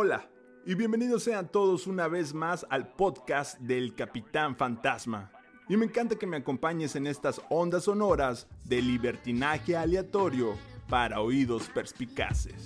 Hola y bienvenidos sean todos una vez más al podcast del Capitán Fantasma. Y me encanta que me acompañes en estas ondas sonoras de libertinaje aleatorio para oídos perspicaces.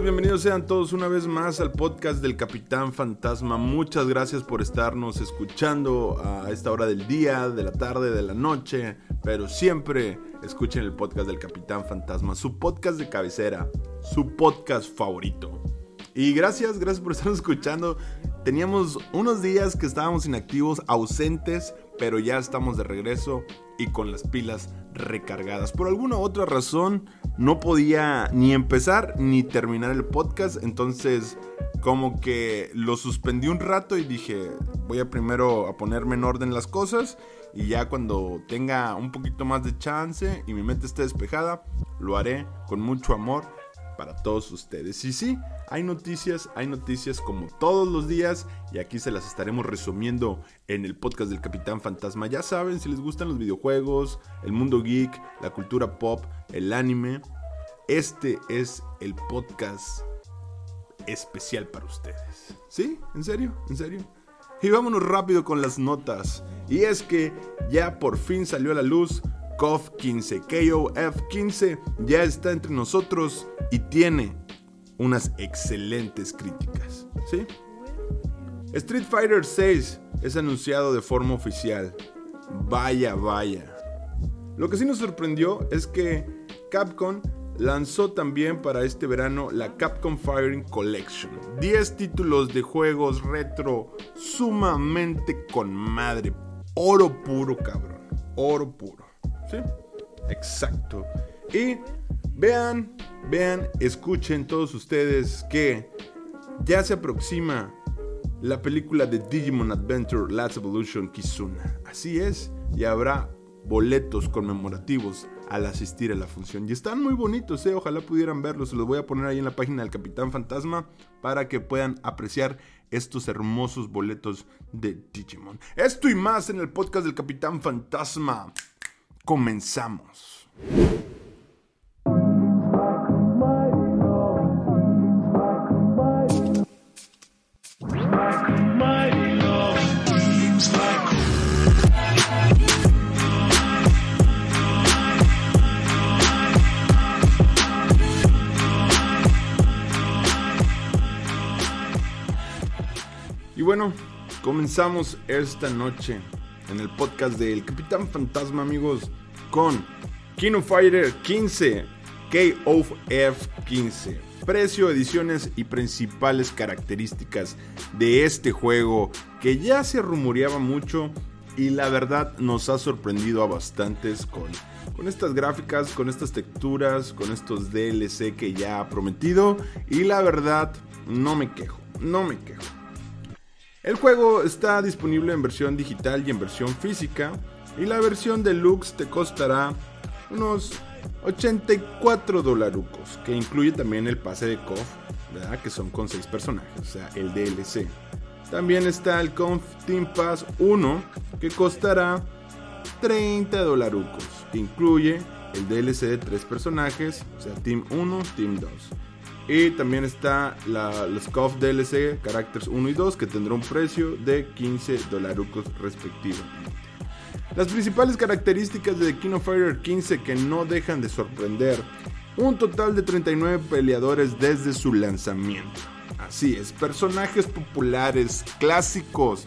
Bienvenidos sean todos una vez más al podcast del Capitán Fantasma. Muchas gracias por estarnos escuchando a esta hora del día, de la tarde, de la noche, pero siempre escuchen el podcast del Capitán Fantasma, su podcast de cabecera, su podcast favorito. Y gracias, gracias por estar escuchando. Teníamos unos días que estábamos inactivos, ausentes, pero ya estamos de regreso y con las pilas recargadas. Por alguna otra razón no podía ni empezar ni terminar el podcast, entonces como que lo suspendí un rato y dije, voy a primero a ponerme en orden las cosas y ya cuando tenga un poquito más de chance y mi mente esté despejada, lo haré con mucho amor para todos ustedes. Y sí, hay noticias, hay noticias como todos los días y aquí se las estaremos resumiendo en el podcast del Capitán Fantasma. Ya saben, si les gustan los videojuegos, el mundo geek, la cultura pop, el anime, este es el podcast especial para ustedes. ¿Sí? ¿En serio? ¿En serio? Y vámonos rápido con las notas. Y es que ya por fin salió a la luz KOF 15, KOF 15 ya está entre nosotros y tiene unas excelentes críticas. Street Fighter 6 es anunciado de forma oficial. Vaya, vaya. Lo que sí nos sorprendió es que Capcom lanzó también para este verano la Capcom Firing Collection. 10 títulos de juegos retro sumamente con madre. Oro puro, cabrón. Oro puro. Exacto. Y vean, vean, escuchen todos ustedes que ya se aproxima la película de Digimon Adventure Last Evolution Kizuna. Así es, y habrá boletos conmemorativos al asistir a la función. Y están muy bonitos, ¿eh? ojalá pudieran verlos. Se los voy a poner ahí en la página del Capitán Fantasma para que puedan apreciar estos hermosos boletos de Digimon. Esto y más en el podcast del Capitán Fantasma. Comenzamos. Y bueno, comenzamos esta noche en el podcast del Capitán Fantasma, amigos, con Kino Fighter 15, KOF 15. Precio, ediciones y principales características de este juego que ya se rumoreaba mucho y la verdad nos ha sorprendido a bastantes con, con estas gráficas, con estas texturas, con estos DLC que ya ha prometido y la verdad no me quejo, no me quejo. El juego está disponible en versión digital y en versión física. Y la versión deluxe te costará unos 84 dolarucos, que incluye también el pase de KOF, ¿verdad? que son con 6 personajes, o sea, el DLC. También está el KOF Team Pass 1, que costará 30 dolarucos, que incluye el DLC de 3 personajes, o sea, Team 1, Team 2. Y también está los KOF DLC Characters 1 y 2 que tendrá un precio de 15 dolarucos respectivamente. Las principales características de The King Fighter 15 que no dejan de sorprender. Un total de 39 peleadores desde su lanzamiento. Así es, personajes populares, clásicos,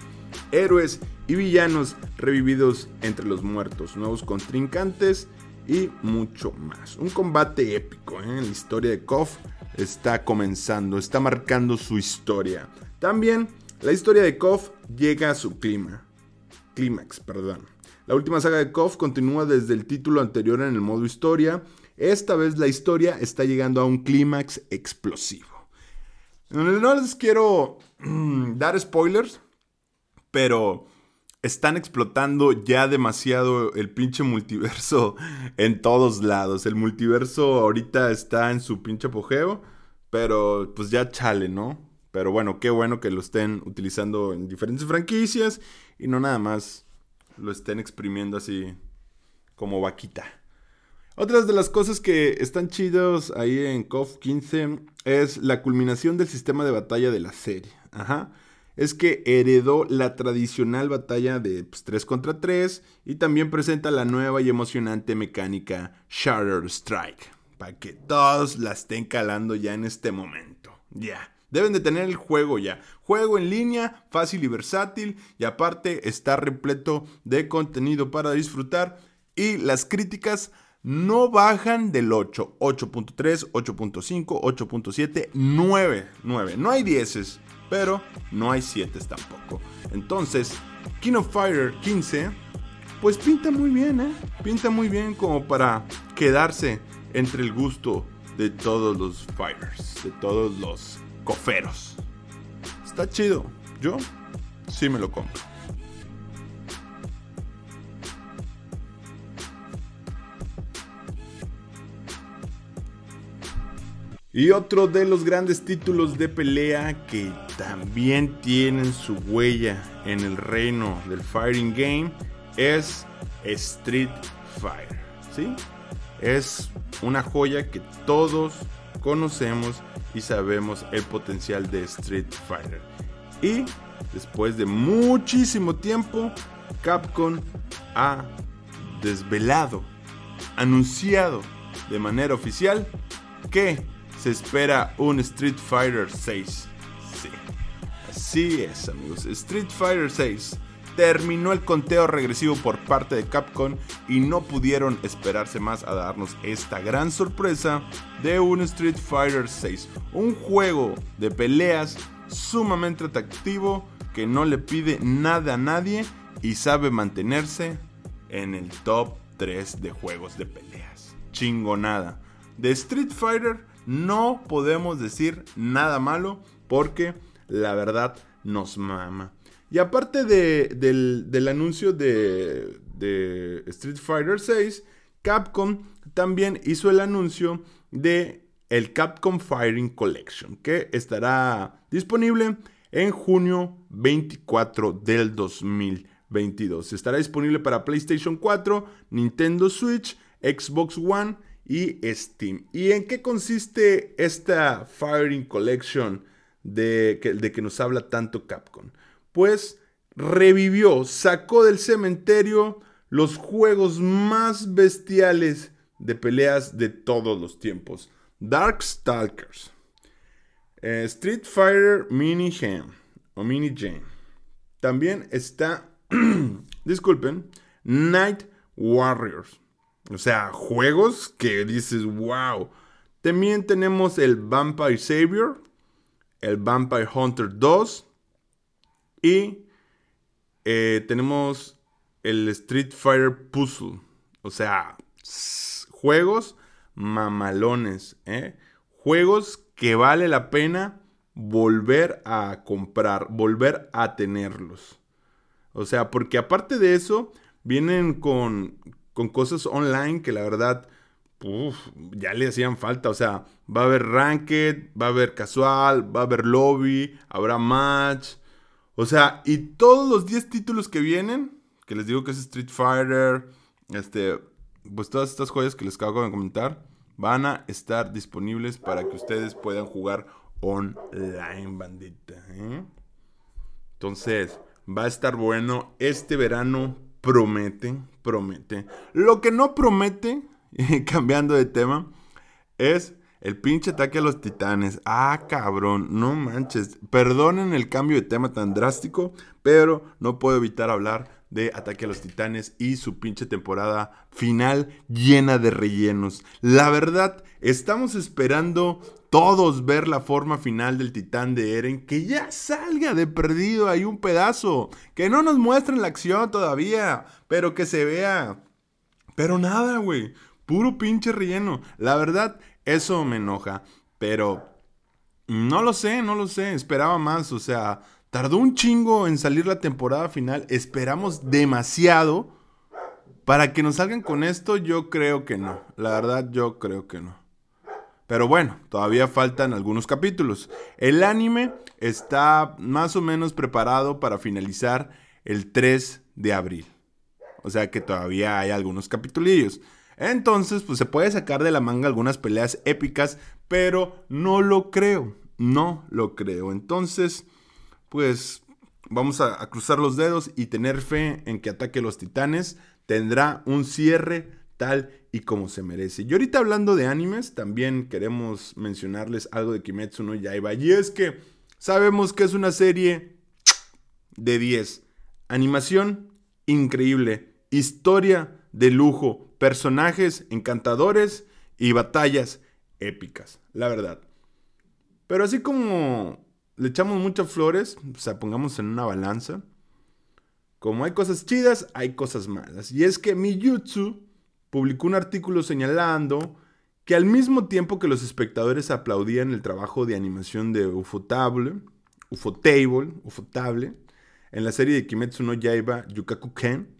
héroes y villanos revividos entre los muertos, nuevos contrincantes y mucho más. Un combate épico ¿eh? en la historia de KOF está comenzando, está marcando su historia. También la historia de KOF llega a su clima. Clímax, perdón. La última saga de KOF continúa desde el título anterior en el modo historia. Esta vez la historia está llegando a un clímax explosivo. No les quiero dar spoilers, pero están explotando ya demasiado el pinche multiverso en todos lados. El multiverso ahorita está en su pinche apogeo, pero pues ya chale, ¿no? Pero bueno, qué bueno que lo estén utilizando en diferentes franquicias y no nada más lo estén exprimiendo así como vaquita. Otras de las cosas que están chidos ahí en KOF 15 es la culminación del sistema de batalla de la serie. Ajá. Es que heredó la tradicional batalla de 3 pues, contra 3 y también presenta la nueva y emocionante mecánica Shatter Strike. Para que todos la estén calando ya en este momento. Ya. Deben de tener el juego ya. Juego en línea, fácil y versátil. Y aparte está repleto de contenido para disfrutar. Y las críticas no bajan del 8. 8.3, 8.5, 8.7, 9. 9. No hay 10, pero no hay 7 tampoco. Entonces, King of Fighter 15, pues pinta muy bien, ¿eh? Pinta muy bien como para quedarse entre el gusto de todos los fighters, de todos los coferos. Está chido. Yo sí me lo compro. Y otro de los grandes títulos de pelea que también tienen su huella en el reino del fighting game es Street Fighter. ¿Sí? Es una joya que todos conocemos y sabemos el potencial de Street Fighter. Y después de muchísimo tiempo, Capcom ha desvelado, anunciado de manera oficial que se espera un Street Fighter 6. Sí, así es amigos, Street Fighter 6 terminó el conteo regresivo por parte de Capcom y no pudieron esperarse más a darnos esta gran sorpresa de un Street Fighter 6, un juego de peleas sumamente atractivo que no le pide nada a nadie y sabe mantenerse en el top 3 de juegos de peleas. Chingonada. De Street Fighter no podemos decir nada malo porque la verdad nos mama. Y aparte del, anuncio de, Street Fighter 6, Capcom también hizo el anuncio de el Capcom Fighting Collection, que estará disponible en junio 24 del 2022. Estará disponible para PlayStation 4, Nintendo Switch, Xbox One y Steam. ¿Y en qué consiste esta Fighting Collection de de que nos habla tanto Capcom? pues revivió, sacó del cementerio los juegos más bestiales de peleas de todos los tiempos. Darkstalkers, eh, Street Fighter Mini Jam o Mini Jam. También está, disculpen, Night Warriors. O sea, juegos que dices, wow. También tenemos el Vampire Savior, el Vampire Hunter 2, y eh, tenemos el Street Fighter Puzzle. O sea, juegos mamalones. ¿eh? Juegos que vale la pena volver a comprar, volver a tenerlos. O sea, porque aparte de eso, vienen con, con cosas online que la verdad ya le hacían falta. O sea, va a haber ranked, va a haber casual, va a haber lobby, habrá match. O sea, y todos los 10 títulos que vienen, que les digo que es Street Fighter, este, pues todas estas joyas que les acabo de comentar, van a estar disponibles para que ustedes puedan jugar online, bandita. ¿eh? Entonces, va a estar bueno. Este verano promete, promete. Lo que no promete, cambiando de tema, es el pinche ataque a los titanes. Ah, cabrón, no manches. Perdonen el cambio de tema tan drástico, pero no puedo evitar hablar de Ataque a los Titanes y su pinche temporada final llena de rellenos. La verdad, estamos esperando todos ver la forma final del titán de Eren, que ya salga de perdido ahí un pedazo, que no nos muestren la acción todavía, pero que se vea. Pero nada, güey, puro pinche relleno. La verdad, eso me enoja, pero no lo sé, no lo sé, esperaba más, o sea, tardó un chingo en salir la temporada final, esperamos demasiado para que nos salgan con esto, yo creo que no, la verdad yo creo que no. Pero bueno, todavía faltan algunos capítulos. El anime está más o menos preparado para finalizar el 3 de abril. O sea que todavía hay algunos capitulillos. Entonces, pues se puede sacar de la manga algunas peleas épicas, pero no lo creo. No lo creo. Entonces, pues vamos a, cruzar los dedos y tener fe en que Ataque los Titanes tendrá un cierre tal y como se merece. Y ahorita hablando de animes, también queremos mencionarles algo de Kimetsu no Yaiba. Y es que sabemos que es una serie de 10. Animación increíble. Historia de lujo. Personajes encantadores y batallas épicas. La verdad. Pero así como le echamos muchas flores, o sea, pongamos en una balanza. Como hay cosas chidas, hay cosas malas. Y es que Miyutsu publicó un artículo señalando que al mismo tiempo que los espectadores aplaudían el trabajo de animación de Ufotable, Ufotable, Ufotable, en la serie de Kimetsu no Yaiba Yukaku Ken,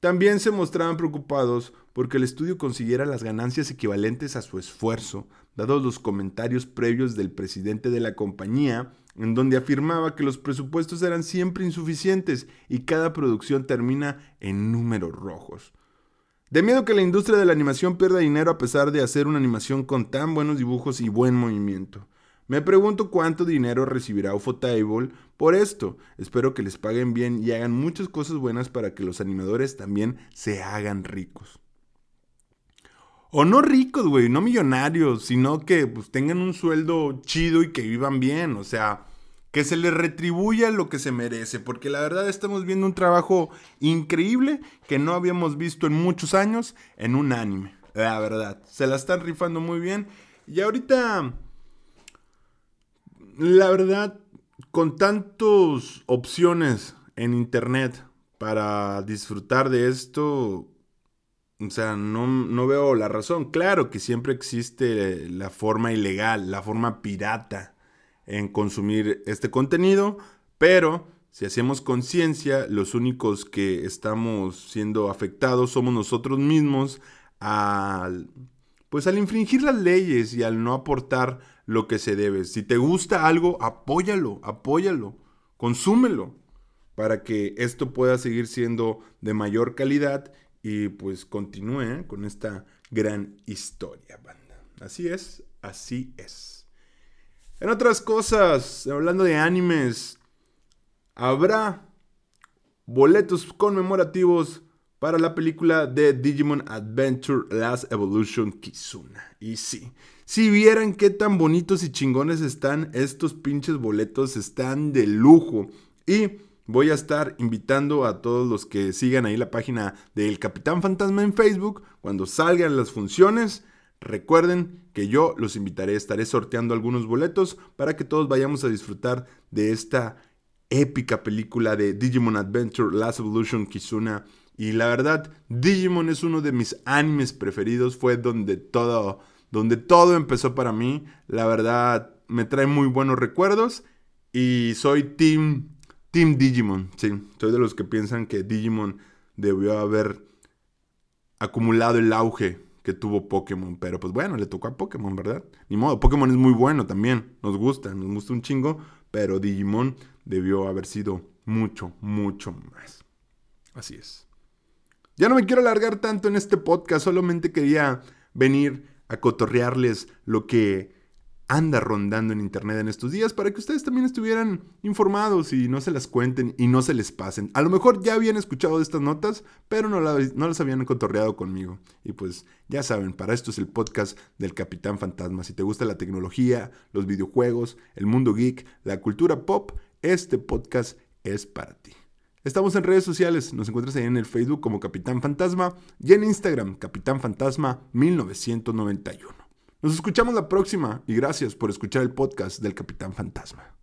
también se mostraban preocupados porque el estudio consiguiera las ganancias equivalentes a su esfuerzo, dados los comentarios previos del presidente de la compañía, en donde afirmaba que los presupuestos eran siempre insuficientes y cada producción termina en números rojos. De miedo que la industria de la animación pierda dinero a pesar de hacer una animación con tan buenos dibujos y buen movimiento. Me pregunto cuánto dinero recibirá Ufotable por esto. Espero que les paguen bien y hagan muchas cosas buenas para que los animadores también se hagan ricos. O no ricos, güey, no millonarios, sino que pues, tengan un sueldo chido y que vivan bien. O sea, que se le retribuya lo que se merece, porque la verdad estamos viendo un trabajo increíble que no habíamos visto en muchos años en un anime, la verdad. Se la están rifando muy bien y ahorita, la verdad, con tantas opciones en internet para disfrutar de esto, o sea, no, no veo la razón. Claro que siempre existe la forma ilegal, la forma pirata en consumir este contenido, pero si hacemos conciencia, los únicos que estamos siendo afectados somos nosotros mismos al pues al infringir las leyes y al no aportar lo que se debe. Si te gusta algo, apóyalo, apóyalo, consúmelo para que esto pueda seguir siendo de mayor calidad y pues continúe con esta gran historia, banda. Así es, así es. En otras cosas, hablando de animes, habrá boletos conmemorativos para la película de Digimon Adventure Last Evolution Kizuna. Y sí, si vieran qué tan bonitos y chingones están estos pinches boletos, están de lujo. Y voy a estar invitando a todos los que sigan ahí la página del Capitán Fantasma en Facebook cuando salgan las funciones Recuerden que yo los invitaré, estaré sorteando algunos boletos para que todos vayamos a disfrutar de esta épica película de Digimon Adventure Last Evolution Kizuna. Y la verdad, Digimon es uno de mis animes preferidos, fue donde todo, donde todo empezó para mí. La verdad, me trae muy buenos recuerdos y soy Team, team Digimon. Sí, soy de los que piensan que Digimon debió haber acumulado el auge que tuvo Pokémon. Pero pues bueno, le tocó a Pokémon, ¿verdad? Ni modo, Pokémon es muy bueno también. Nos gusta, nos gusta un chingo. Pero Digimon debió haber sido mucho, mucho más. Así es. Ya no me quiero alargar tanto en este podcast, solamente quería venir a cotorrearles lo que anda rondando en internet en estos días para que ustedes también estuvieran informados y no se las cuenten y no se les pasen. A lo mejor ya habían escuchado estas notas, pero no, no las habían cotorreado conmigo. Y pues ya saben, para esto es el podcast del Capitán Fantasma. Si te gusta la tecnología, los videojuegos, el mundo geek, la cultura pop, este podcast es para ti. Estamos en redes sociales, nos encuentras ahí en el Facebook como Capitán Fantasma y en Instagram Capitán Fantasma 1991. Nos escuchamos la próxima y gracias por escuchar el podcast del Capitán Fantasma.